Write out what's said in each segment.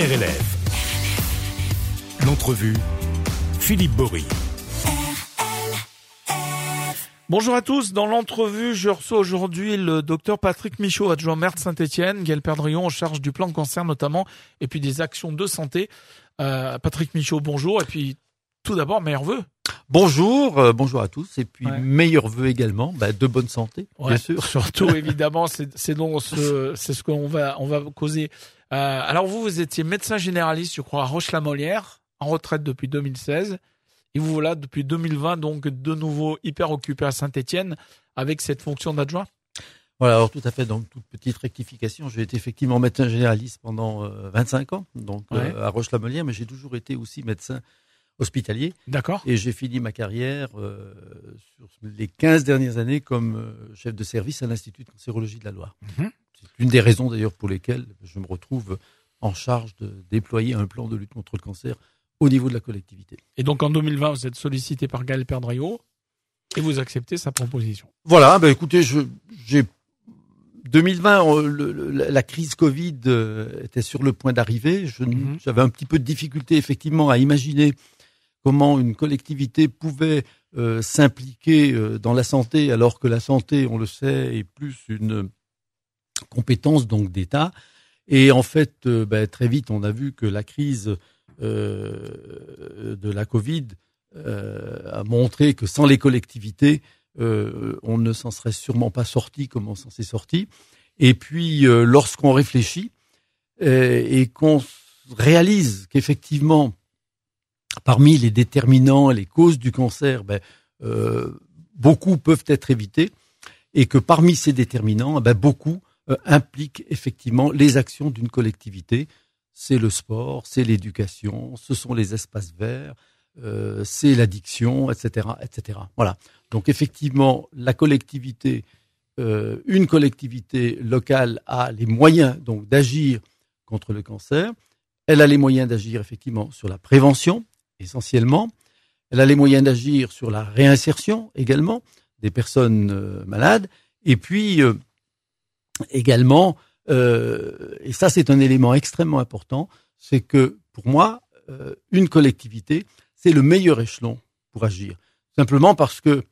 RLF. L'entrevue, Philippe Bory. Bonjour à tous. Dans l'entrevue, je reçois aujourd'hui le docteur Patrick Michaud, adjoint maire de Saint-Etienne, Gaël Perdrion en charge du plan cancer notamment, et puis des actions de santé. Euh, Patrick Michaud, bonjour. Et puis, tout d'abord, meilleurs vœux. Bonjour, euh, bonjour à tous, et puis Ouais. meilleurs vœux également, bah, de bonne santé, Ouais, bien sûr. Surtout, évidemment, c'est ce, ce qu'on va, on va causer. Euh, alors vous, vous étiez médecin généraliste, je crois, à Roche-la-Molière, en retraite depuis 2016. Et vous voilà depuis 2020, donc de nouveau hyper occupé à Saint-Etienne avec cette fonction d'adjoint. Voilà, alors tout à fait, donc toute petite rectification, j'ai été effectivement médecin généraliste pendant euh, 25 ans, donc euh, à Roche-la-Molière, mais j'ai toujours été aussi médecin hospitalier, D'accord et j'ai fini ma carrière euh, sur les 15 dernières années comme euh, chef de service à l'Institut de cancérologie de la Loire. Mhm. C'est une des raisons d'ailleurs pour lesquelles je me retrouve en charge de déployer un plan de lutte contre le cancer au niveau de la collectivité. Et donc en 2020, vous êtes sollicité par Gaël Perdriau et vous acceptez sa proposition. Voilà, bah écoutez, je j'ai 2020, euh, le- le- la crise Covid euh, était sur le point d'arriver. Mhm. J'avais un petit peu de difficulté effectivement à imaginer comment une collectivité pouvait euh, s'impliquer euh, dans la santé, alors que la santé, on le sait, est plus une compétence donc d'État. Et en fait, euh, bah, très vite, on a vu que la crise euh, de la Covid euh, a montré que sans les collectivités, euh, on ne s'en serait sûrement pas sorti comme on s'en s'est sorti. Et puis, euh, lorsqu'on réfléchit euh, et qu'on réalise qu'effectivement, parmi les déterminants, les causes du cancer, ben, beaucoup peuvent être évités, et que parmi ces déterminants, ben, beaucoup euh, impliquent effectivement les actions d'une collectivité. C'est le sport, c'est l'éducation, ce sont les espaces verts, euh, c'est l'addiction, etc., etc. Voilà. Donc effectivement, la collectivité, euh, une collectivité locale a les moyens donc d'agir contre le cancer. Elle a les moyens d'agir effectivement sur la prévention, essentiellement. Elle a les moyens d'agir sur la réinsertion également des personnes malades. Et puis également, euh, et ça c'est un élément extrêmement important, c'est que pour moi, euh, une collectivité, c'est le meilleur échelon pour agir. Simplement parce que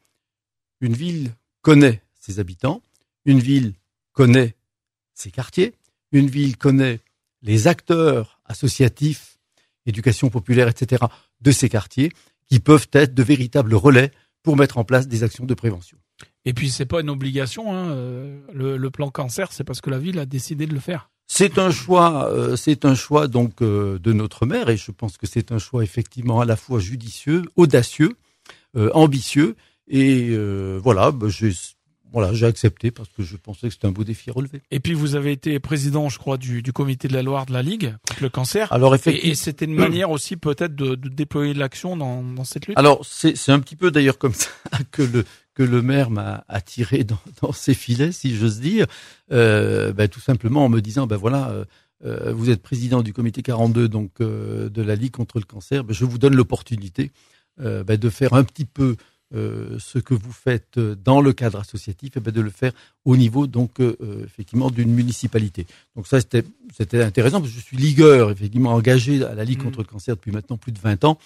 une ville connaît ses habitants, une ville connaît ses quartiers, une ville connaît les acteurs associatifs, éducation populaire, etc., de ces quartiers, qui peuvent être de véritables relais pour mettre en place des actions de prévention. Et puis c'est pas une obligation. Hein. euh, Le, le plan cancer, c'est parce que la ville a décidé de le faire. C'est un choix, euh, c'est un choix donc euh, de notre maire, et je pense que c'est un choix effectivement à la fois judicieux, audacieux, euh, ambitieux, et euh, voilà, bah, j'ai voilà, j'ai accepté parce que je pensais que c'était un beau défi à relever. Et puis vous avez été président, je crois, du, du comité de la Loire de la Ligue contre le cancer. Alors Et, effectivement. et c'était une manière aussi peut-être de, de déployer de l'action dans, dans cette lutte? Alors c'est c'est un petit peu d'ailleurs comme ça que le que le maire m'a attiré dans, dans ses filets, si j'ose dire, euh, ben, tout simplement en me disant ben voilà, euh, euh, vous êtes président du comité 42 donc euh, de la Ligue contre le cancer, ben, je vous donne l'opportunité ben, de faire un petit peu ce que vous faites dans le cadre associatif et ben, de le faire au niveau donc effectivement d'une municipalité. Donc ça c'était c'était intéressant parce que je suis ligueur effectivement engagé à la Ligue Mhm. contre le cancer depuis maintenant plus de 20 ans.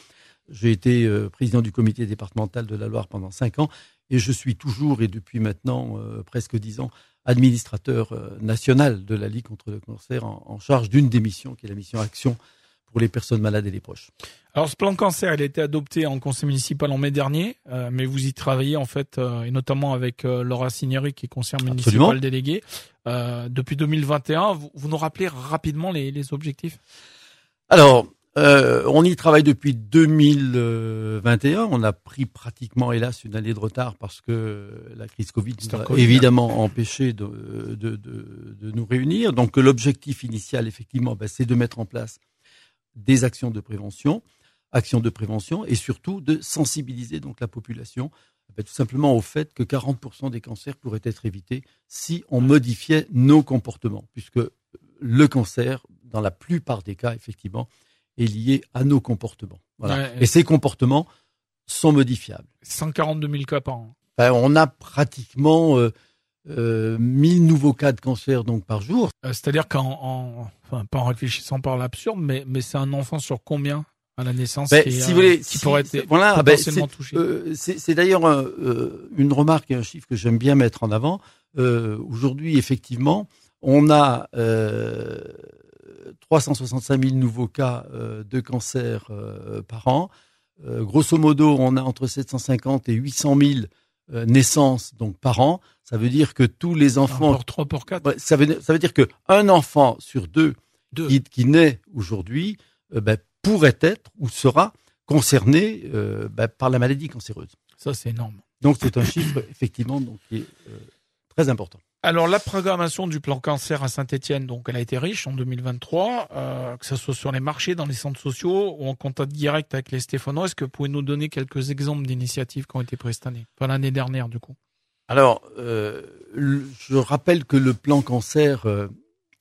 J'ai été euh, président du comité départemental de la Loire pendant cinq ans et je suis toujours et depuis maintenant euh, presque dix ans administrateur euh, national de la Ligue contre le cancer en, en charge d'une des missions qui est la mission Action pour les personnes malades et les proches. Alors ce plan cancer, il a été adopté en conseil municipal en mai dernier, euh, mais vous y travaillez en fait, euh, et notamment avec euh, Laura Signori qui est conseillère municipale déléguée. Depuis 2021, vous, vous nous rappelez rapidement les, les objectifs? Alors, euh, on y travaille depuis 2021. On a pris pratiquement, hélas, une année de retard parce que la crise Covid nous a Covid, évidemment empêché de, de, de, de nous réunir. Donc, l'objectif initial, effectivement, ben, c'est de mettre en place des actions de prévention, actions de prévention, et surtout de sensibiliser donc la population, ben, tout simplement au fait que 40% des cancers pourraient être évités si on modifiait nos comportements, puisque le cancer, dans la plupart des cas, effectivement, est lié à nos comportements. Voilà. Ouais, Et ces comportements sont modifiables. 142 000 cas par an. Enfin, on a pratiquement euh, euh, 1000 nouveaux cas de cancer donc par jour. Euh, C'est-à-dire qu'en, en, enfin, pas en réfléchissant par l'absurde, mais, mais c'est un enfant sur combien à la naissance Ben, qui, si euh, vous voulez, qui si- pourrait être voilà, ben, potentiellement c'est- touché Euh, c'est d'ailleurs euh, une remarque et un chiffre que j'aime bien mettre en avant. Aujourd'hui, effectivement, on a 365 000 nouveaux cas euh, de cancer euh, par an. Euh, grosso modo, on a entre 750 et 800 000 euh, naissances donc par an. Ça veut dire que tous les enfants, Pour 3 pour 4 Ouais, ça veut ça veut dire que un enfant sur deux Deux. qui, qui naît aujourd'hui ben, pourrait être ou sera concerné ben, par la maladie cancéreuse. Ça, c'est énorme. Donc c'est un chiffre effectivement donc qui est euh, très important. Alors la programmation du plan cancer à Saint-Etienne, donc elle a été riche en 2023, euh, que ce soit sur les marchés, dans les centres sociaux ou en contact direct avec les Stéphanois. Est-ce que vous pouvez nous donner quelques exemples d'initiatives qui ont été prises cette année, enfin l'année dernière du coup Alors, euh, je rappelle que le plan cancer euh,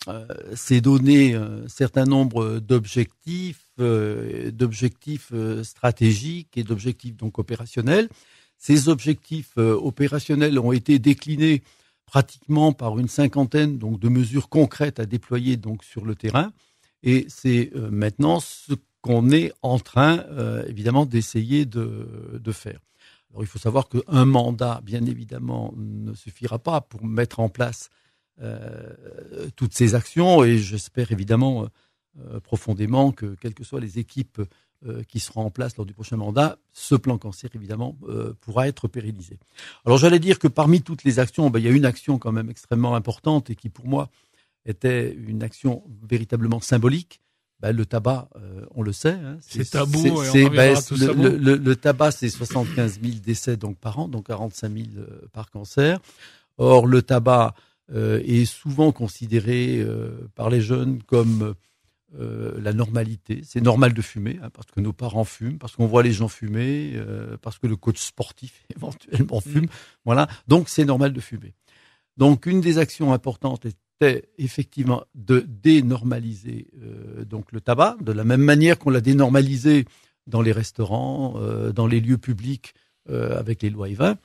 euh, s'est donné un certain nombre d'objectifs, euh, d'objectifs euh, stratégiques et d'objectifs donc opérationnels. Ces objectifs euh, opérationnels ont été déclinés pratiquement par une cinquantaine donc de mesures concrètes à déployer donc sur le terrain. Et c'est euh, maintenant ce qu'on est en train, euh, évidemment, d'essayer de, de faire. Alors, il faut savoir qu'un mandat, bien évidemment, ne suffira pas pour mettre en place euh, toutes ces actions. Et j'espère évidemment profondément que, quelles que soient les équipes euh, qui seront en place lors du prochain mandat, ce plan cancer, évidemment, euh, pourra être pérennisé. Alors, j'allais dire que parmi toutes les actions, ben, il y a une action quand même extrêmement importante et qui, pour moi, était une action véritablement symbolique. Ben, le tabac, euh, on le sait. Hein, C'est tabou et on ben, le, le- le- le tabac, c'est 75 000 décès donc par an, donc 45 000 euh, par cancer. Or, le tabac euh, est souvent considéré euh, par les jeunes comme euh, la normalité. C'est normal de fumer, hein, parce que nos parents fument, parce qu'on voit les gens fumer, euh, parce que le coach sportif éventuellement fume. Voilà, donc c'est normal de fumer. Donc, une des actions importantes était effectivement de dénormaliser euh, donc le tabac, de la même manière qu'on l'a dénormalisé dans les restaurants, dans les lieux publics avec les lois E20.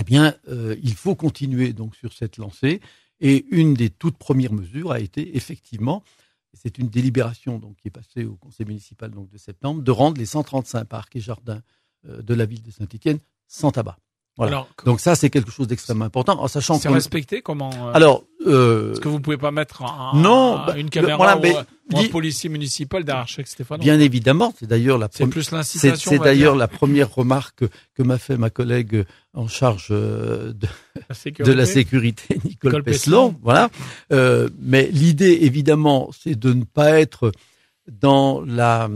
Eh bien, il faut continuer donc sur cette lancée. Et une des toutes premières mesures a été effectivement, et c'est une délibération donc qui est passée au conseil municipal donc de septembre, de rendre les 135 parcs et jardins euh, de la ville de Saint-Étienne sans tabac. Voilà. Alors, Donc ça, c'est quelque chose d'extrêmement important, en sachant c'est qu'on respecté comment euh, alors, euh, Est-ce que vous pouvez pas mettre un, non, un- bah, une caméra voilà, ou, mais un- ou un policier municipal derrière chaque Stéphane bien évidemment, c'est d'ailleurs la C'est première. plus C'est l'incitation. c'est d'ailleurs la première remarque que, que m'a fait ma collègue en charge euh, de, la de la sécurité. Nicole, Nicole Peslon. Peslon. Voilà. Euh, mais l'idée, évidemment, c'est de ne pas être dans la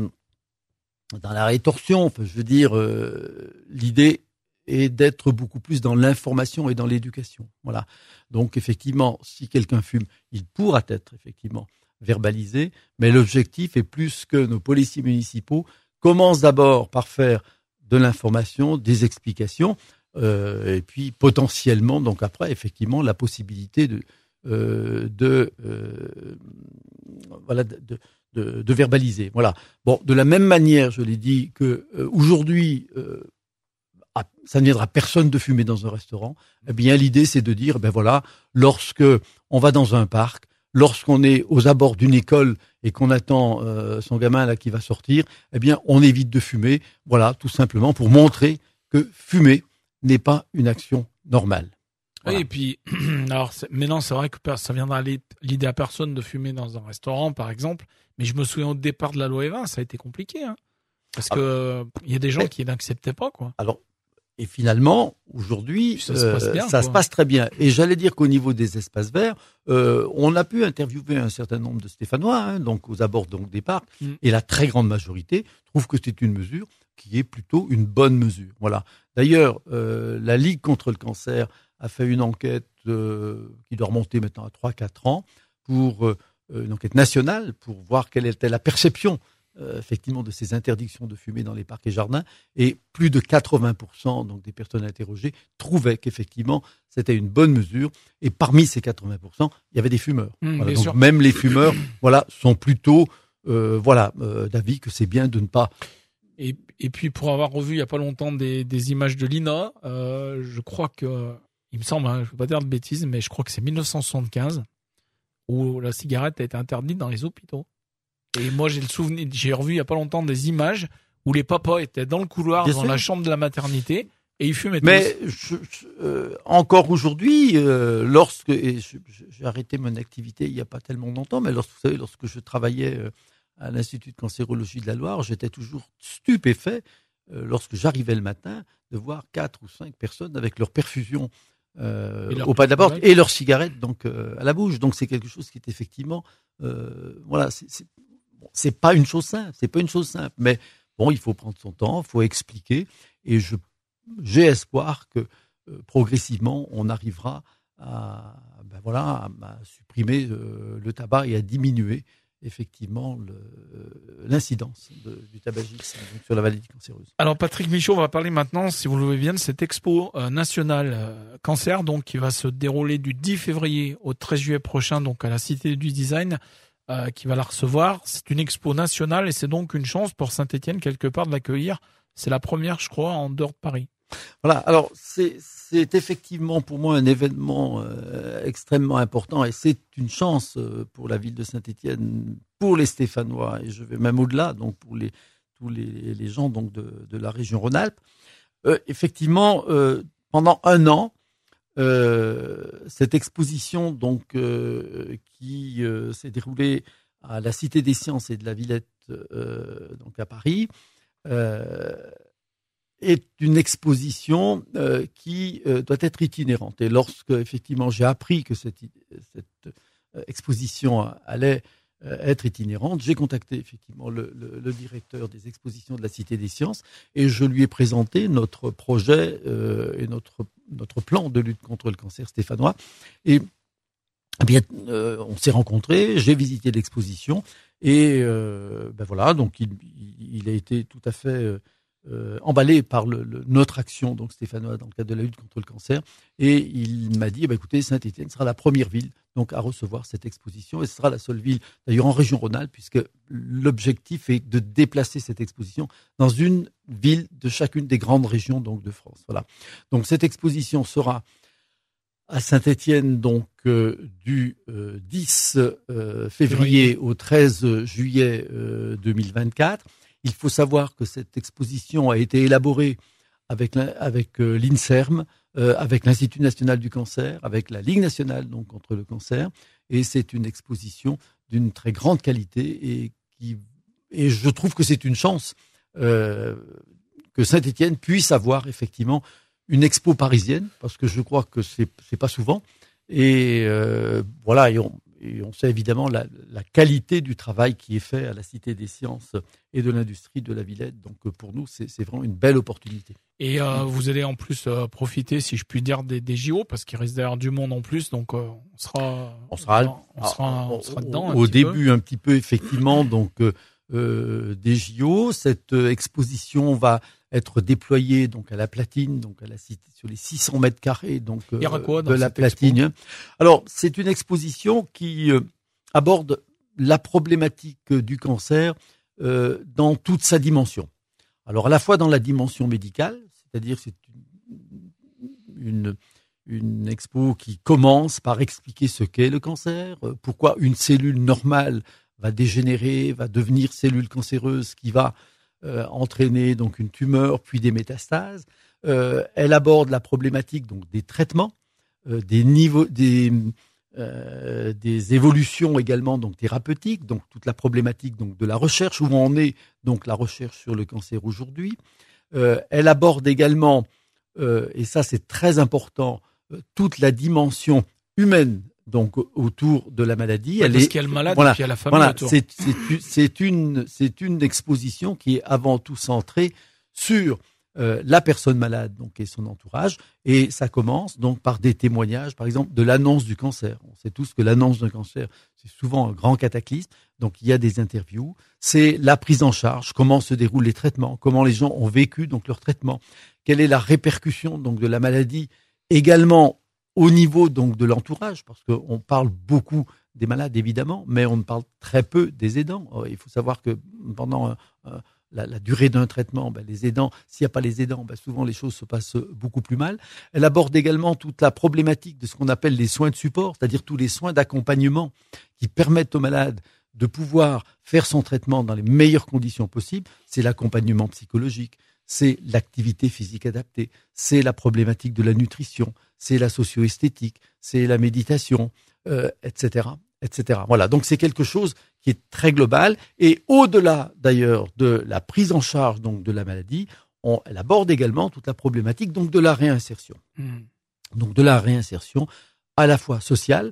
dans la rétorsion. Enfin, je veux dire, euh, l'idée est d'être beaucoup plus dans l'information et dans l'éducation. Voilà. Donc, effectivement, si quelqu'un fume, il pourra être effectivement verbalisé, mais l'objectif est plus que nos policiers municipaux commencent d'abord par faire de l'information, des explications, euh, et puis potentiellement, donc après, effectivement, la possibilité de euh, euh, de, de, de, verbaliser. Voilà. Bon, de la même manière, je l'ai dit que aujourd'hui, ça ne viendra personne de fumer dans un restaurant. Eh bien, l'idée, c'est de dire, ben voilà, lorsque on va dans un parc, lorsqu'on est aux abords d'une école et qu'on attend euh, son gamin là qui va sortir, eh bien, on évite de fumer. Voilà, tout simplement pour montrer que fumer n'est pas une action normale. Oui, et puis, alors, maintenant, c'est vrai que ça viendra à l'id- l'idée à personne de fumer dans un restaurant, par exemple. Mais je me souviens au départ de la loi E20, ça a été compliqué, hein. Parce Ah. que il y a des gens Mais- qui n'acceptaient pas, quoi. Alors, et finalement, aujourd'hui, Ça se passe bien, ça quoi. se passe très bien. Et j'allais dire qu'au niveau des espaces verts, euh, on a pu interviewer un certain nombre de Stéphanois, hein, donc aux abords donc des parcs, Mm. et la très grande majorité trouve que c'est une mesure qui est plutôt une bonne mesure. Voilà. D'ailleurs, euh, la Ligue contre le cancer a fait une enquête euh, qui doit remonter maintenant à 3-4 ans pour euh, une enquête nationale pour voir quelle était la perception euh, effectivement de ces interdictions de fumer dans les parcs et jardins et plus de 80% donc des personnes interrogées trouvaient qu'effectivement c'était une bonne mesure et parmi ces 80% il y avait des fumeurs. Mmh, Voilà, donc sûr. même les fumeurs voilà sont plutôt euh, voilà euh, d'avis que c'est bien de ne pas Et, et puis, pour avoir revu il y a pas longtemps des, des images de l'INA, euh, je crois que il me semble, hein, je ne veux pas dire de bêtises, mais je crois que c'est 1975 où la cigarette a été interdite dans les hôpitaux. Et moi, j'ai le souvenir, j'ai revu il y a pas longtemps des images où les papas étaient dans le couloir, dans la chambre de la maternité, et ils fumaient Mais euh, encore aujourd'hui, euh, lorsque j'ai arrêté mon activité il n'y a pas tellement longtemps, mais lorsque vous savez, lorsque je travaillais euh, à l'Institut de cancérologie de la Loire, j'étais toujours stupéfait lorsque j'arrivais le matin de voir quatre ou cinq personnes avec leur perfusion au pas de la porte et leurs cigarettes donc à la bouche. Donc c'est quelque chose qui est effectivement voilà, c'est pas une chose simple, c'est pas une chose simple, mais bon, il faut prendre son temps, il faut expliquer, et je j'ai espoir que euh, progressivement, on arrivera à, ben voilà, à, supprimer euh, le tabac et à diminuer effectivement l'incidence du tabagisme sur la maladie cancéreuse. Alors Patrick Michaud, on va parler maintenant, si vous le voulez bien, de cette expo euh, nationale cancer, donc qui va se dérouler du 10 février au 13 juillet prochain, donc à la Cité du Design, qui va la recevoir. C'est une expo nationale et c'est donc une chance pour Saint-Étienne quelque part de l'accueillir. C'est la première, je crois, en dehors de Paris. Voilà. Alors c'est effectivement pour moi un événement euh, extrêmement important et c'est une chance euh, pour la ville de Saint-Étienne, pour les Stéphanois et je vais même au-delà, donc pour tous les, gens donc de, la région Rhône-Alpes. Euh, effectivement, pendant un an, cette exposition donc qui s'est déroulée à la Cité des Sciences et de la Villette donc à Paris est une exposition euh, qui euh, doit être itinérante. Et lorsque effectivement j'ai appris que cette, cette euh, exposition allait être itinérante, j'ai contacté effectivement le, le, le, directeur des expositions de la Cité des Sciences et je lui ai présenté notre projet et notre notre plan de lutte contre le cancer stéphanois. Et eh bien, on s'est rencontrés, j'ai visité l'exposition et ben voilà, donc il, il, a été tout à fait euh, emballé par le, notre action, donc stéphanois, dans le cadre de la lutte contre le cancer. Et il m'a dit, bah, écoutez, Saint-Étienne sera la première ville donc à recevoir cette exposition et ce sera la seule ville, d'ailleurs en région Rhône-Alpes, puisque l'objectif est de déplacer cette exposition dans une ville de chacune des grandes régions donc de France. Voilà. Donc cette exposition sera à Saint-Étienne donc euh, du 10 euh, février au 13 juillet 2024. Il faut savoir que cette exposition a été élaborée avec, euh, l'INSERM, euh, avec l'Institut national du cancer, avec la Ligue nationale donc contre le cancer, et c'est une exposition d'une très grande qualité et qui et je trouve que c'est une chance euh, que Saint-Étienne puisse avoir effectivement une expo parisienne parce que je crois que c'est pas souvent. Et voilà et on sait évidemment la, la, qualité du travail qui est fait à la Cité des sciences et de l'industrie de la Villette. Donc euh, pour nous, c'est vraiment une belle opportunité. Et euh, vous allez en plus euh, profiter, si je puis dire, des, des JO, parce qu'il reste d'ailleurs du monde en plus, donc euh, on sera, on sera, on sera, on sera dedans. Au, début, un petit peu effectivement, donc des JO. Cette exposition va être déployée donc à la platine, donc à la cité sur les 600 mètres carrés donc de la platine. Alors c'est une exposition qui aborde la problématique du cancer euh, dans toute sa dimension. Alors à la fois dans la dimension médicale, c'est-à-dire c'est une, une, expo qui commence par expliquer ce qu'est le cancer, euh, pourquoi une cellule normale va dégénérer, va devenir cellule cancéreuse qui va euh, entraîner donc une tumeur puis des métastases. Euh, elle aborde la problématique donc des traitements, euh, des niveaux, des euh, des évolutions également donc thérapeutiques, donc toute la problématique donc de la recherche où on est donc la recherche sur le cancer aujourd'hui. Euh, elle aborde également euh, et ça c'est très important toute la dimension humaine donc autour de la maladie. elle est, qu'il y a le malade et puis il y a la famille voilà, C'est une c'est une exposition qui est avant tout centrée sur euh, la personne malade donc et son entourage et ça commence donc par des témoignages par exemple de l'annonce du cancer. On sait tous que l'annonce d'un cancer c'est souvent un grand cataclysme donc il y a des interviews. C'est la prise en charge comment se déroulent les traitements comment les gens ont vécu donc leur traitement. Quelle est la répercussion donc de la maladie également au niveau donc de l'entourage parce qu'on parle beaucoup des malades évidemment mais on parle très peu des aidants il faut savoir que pendant la, la durée d'un traitement, ben, les aidants, s'il n'y a pas les aidants, ben, souvent les choses se passent beaucoup plus mal. Elle aborde également toute la problématique de ce qu'on appelle les soins de support, c'est-à-dire tous les soins d'accompagnement qui permettent au malade de pouvoir faire son traitement dans les meilleures conditions possibles. C'est l'accompagnement psychologique, c'est l'activité physique adaptée, c'est la problématique de la nutrition, c'est la socio-esthétique, c'est la méditation, euh, etc., etc. Voilà. Donc c'est quelque chose qui est très global et au-delà d'ailleurs de la prise en charge donc de la maladie, on, elle aborde également toute la problématique donc de la réinsertion. Hmm. Donc de la réinsertion à la fois sociale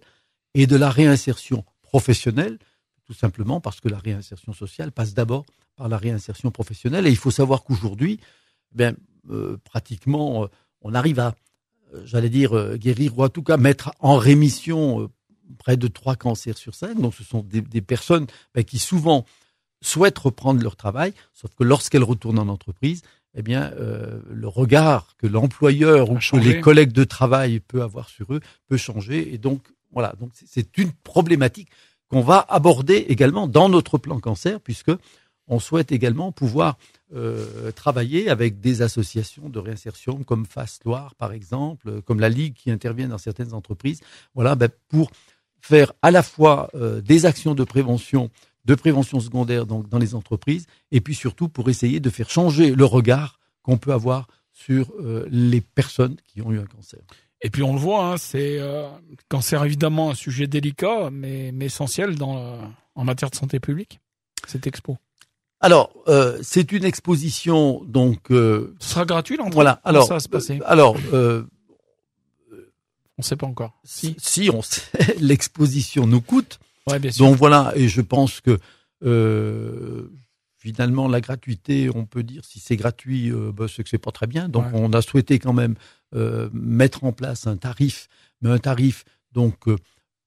et de la réinsertion professionnelle, tout simplement parce que la réinsertion sociale passe d'abord par la réinsertion professionnelle. Et il faut savoir qu'aujourd'hui, ben, euh, pratiquement, euh, on arrive à, euh, j'allais dire, guérir ou en tout cas mettre en rémission près de trois cancers sur cinq. Donc ce sont des, des personnes ben, qui souvent souhaitent reprendre leur travail, sauf que lorsqu'elles retournent en entreprise, eh bien, euh, le regard que l'employeur ou que les collègues de travail peut avoir sur eux peut changer. Et donc, voilà, donc c'est une problématique qu'on va aborder également dans notre plan cancer, puisque on souhaite également pouvoir euh, travailler avec des associations de réinsertion comme Face Loire, par exemple, comme la Ligue qui intervient dans certaines entreprises. Voilà, ben, pour faire à la fois euh, des actions de prévention, de prévention secondaire dans les entreprises, et puis surtout pour essayer de faire changer le regard qu'on peut avoir sur euh, les personnes qui ont eu un cancer. Et puis on le voit, hein, c'est euh, cancer évidemment un sujet délicat, mais, mais essentiel dans, euh, en matière de santé publique. Cette expo. Alors, euh, c'est une exposition donc euh, Ce sera gratuit l'entrée? voilà. Alors, ça va se passer? euh, alors euh, On sait pas encore. si, si on sait, l'exposition nous coûte, Ouais, bien sûr. donc voilà. Et je pense que euh, finalement la gratuité, on peut dire si c'est gratuit, euh, bah, c'est que c'est pas très bien. Donc Ouais. on a souhaité quand même euh, mettre en place un tarif, mais un tarif donc euh,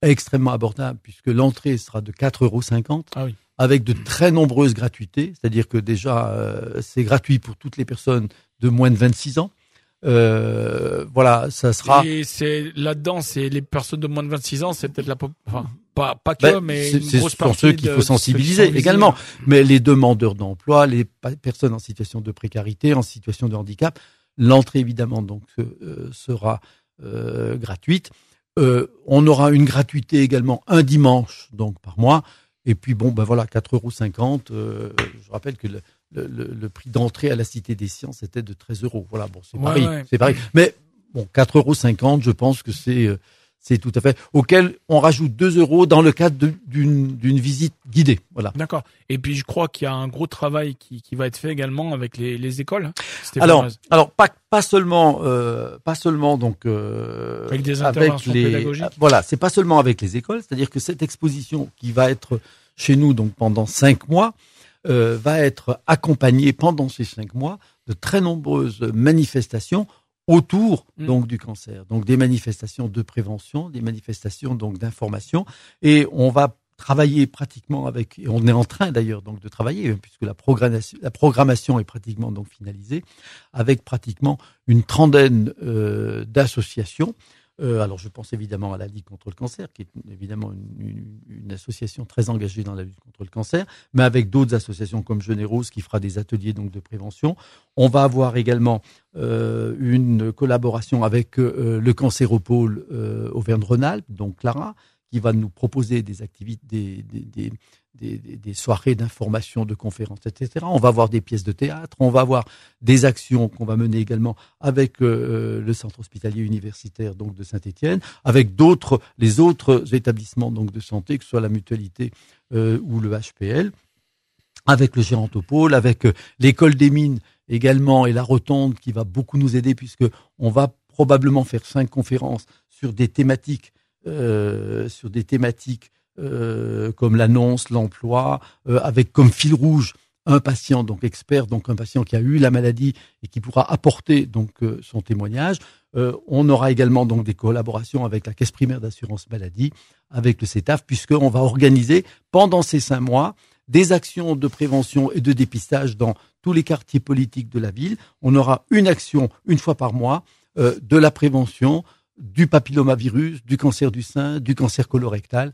extrêmement abordable puisque l'entrée sera de 4,50 euros. Ah oui. Avec de très nombreuses gratuités, c'est-à-dire que déjà euh, c'est gratuit pour toutes les personnes de moins de 26 ans. Voilà, ça sera. Et c'est là-dedans, c'est les personnes de moins de 26 ans, c'est peut-être la, enfin, pas pas que, Ben, mais c'est- pour ceux qu'il faut sensibiliser également. Mais les demandeurs d'emploi, les personnes en situation de précarité, en situation de handicap, l'entrée évidemment donc euh, sera euh, gratuite. Euh, on aura une gratuité également un dimanche donc par mois. Et puis bon ben voilà 4,50 euros. Je rappelle que le, le, le- le prix d'entrée à la Cité des Sciences était de 13 euros. Voilà bon c'est Ouais, c'est. Mais bon 4,50 euros, je pense que c'est c'est tout à fait auquel on rajoute 2 euros dans le cadre d'une visite guidée. Voilà. D'accord. Et puis je crois qu'il y a un gros travail qui, qui va être fait également avec les, les écoles. hein, Alors, alors pas pas seulement euh, pas seulement donc euh, Avec des interventions les- pédagogiques. Voilà, c'est pas seulement avec les écoles, c'est-à-dire que cette exposition qui va être chez nous donc pendant cinq mois euh, va être accompagnée pendant ces cinq mois de très nombreuses manifestations autour Mm. donc du cancer, donc des manifestations de prévention, des manifestations donc d'information, et on va travailler pratiquement avec, et on est en train d'ailleurs donc de travailler puisque la programmation, la programmation est pratiquement donc finalisée, avec pratiquement une trentaine euh, d'associations. Euh, alors je pense évidemment à la Ligue contre le cancer, qui est évidemment une, association très engagée dans la lutte contre le cancer, mais avec d'autres associations comme Jeune et Rose qui fera des ateliers donc de prévention. On va avoir également euh, une collaboration avec euh, le Cancéropôle Auvergne-Rhône-Alpes, donc Clara, qui va nous proposer des activités, des, des, des, des, soirées d'information, de conférences, etc. On va avoir des pièces de théâtre, on va avoir des actions qu'on va mener également avec euh, le centre hospitalier universitaire donc de Saint-Étienne, avec d'autres, les autres établissements donc de santé, que ce soit la mutualité euh, ou le HPL, avec le Gérantopôle, avec euh, l'école des mines également et la rotonde qui va beaucoup nous aider puisque on va probablement faire cinq conférences sur des thématiques, euh, sur des thématiques euh, comme l'annonce, l'emploi, euh, avec comme fil rouge un patient donc expert, donc un patient qui a eu la maladie et qui pourra apporter donc son témoignage. On aura également donc des collaborations avec la caisse primaire d'assurance maladie, avec le CETAF, puisqu'on va organiser pendant ces cinq mois des actions de prévention et de dépistage dans tous les quartiers politiques de la ville. On aura une action une fois par mois de la prévention du papillomavirus, du cancer du sein, du cancer colorectal.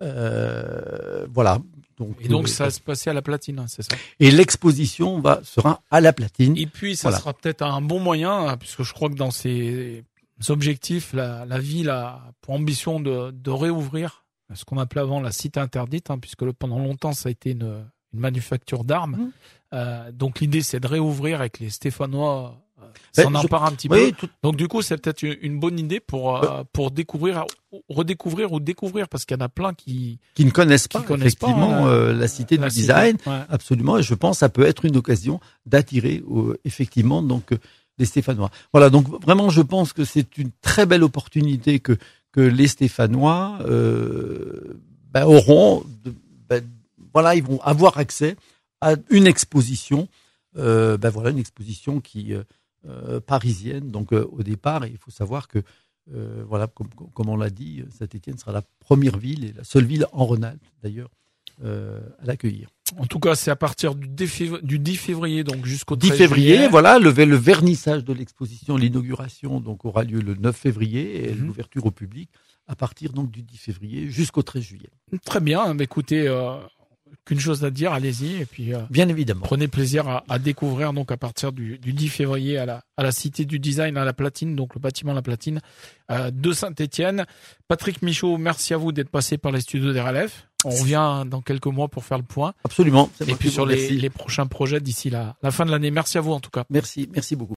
Euh, voilà, Donc, Et donc euh, ça va se passer à la platine, hein, c'est ça? et l'exposition va sera à la platine. Et puis ça Voilà. sera peut-être un bon moyen, hein, puisque je crois que dans ses objectifs, la, la ville a pour ambition de, de réouvrir ce qu'on appelait avant la cité interdite, hein, puisque pendant longtemps ça a été une, une manufacture d'armes. Mhm. Euh, donc l'idée c'est de réouvrir avec les Stéphanois. Euh, Ben, je- emparent un petit Oui, peu. tout- Donc du coup, c'est peut-être une- bonne idée pour euh, pour découvrir, redécouvrir ou découvrir, parce qu'il y en a plein qui qui ne connaissent pas connaissent effectivement hein, euh, la cité la du cité. design. Ouais. Absolument, et je pense que ça peut être une occasion d'attirer euh, effectivement donc euh, les Stéphanois. Voilà, donc vraiment je pense que c'est une très belle opportunité que que les Stéphanois euh, ben, auront. ben, voilà, ils vont avoir accès à une exposition. euh, ben voilà, une exposition qui euh, euh, parisienne. Donc euh, au départ, il faut savoir que euh, voilà, comme, comme on l'a dit, Saint-Étienne sera la première ville et la seule ville en Rhône-Alpes d'ailleurs euh, à l'accueillir. En tout cas, c'est à partir du 10 février, du 10 février donc jusqu'au 10 13 février, juillet. voilà, le, le vernissage de l'exposition, l'inauguration donc aura lieu le 9 février et Mhm. l'ouverture au public à partir donc du 10 février jusqu'au 13 juillet. Très bien. Mais écoutez, euh, qu'une chose à dire, allez-y et puis euh, Bien évidemment. prenez plaisir à, à découvrir donc à partir du, du 10 février à la, à la Cité du Design à la Platine, donc le bâtiment La Platine euh, de Saint-Étienne. Patrick Michaud, merci à vous d'être passé par les studios d'RLF. On revient dans quelques mois pour faire le point Absolument. et puis sur les, les prochains projets d'ici la, la fin de l'année. Merci à vous en tout cas. Merci, merci beaucoup.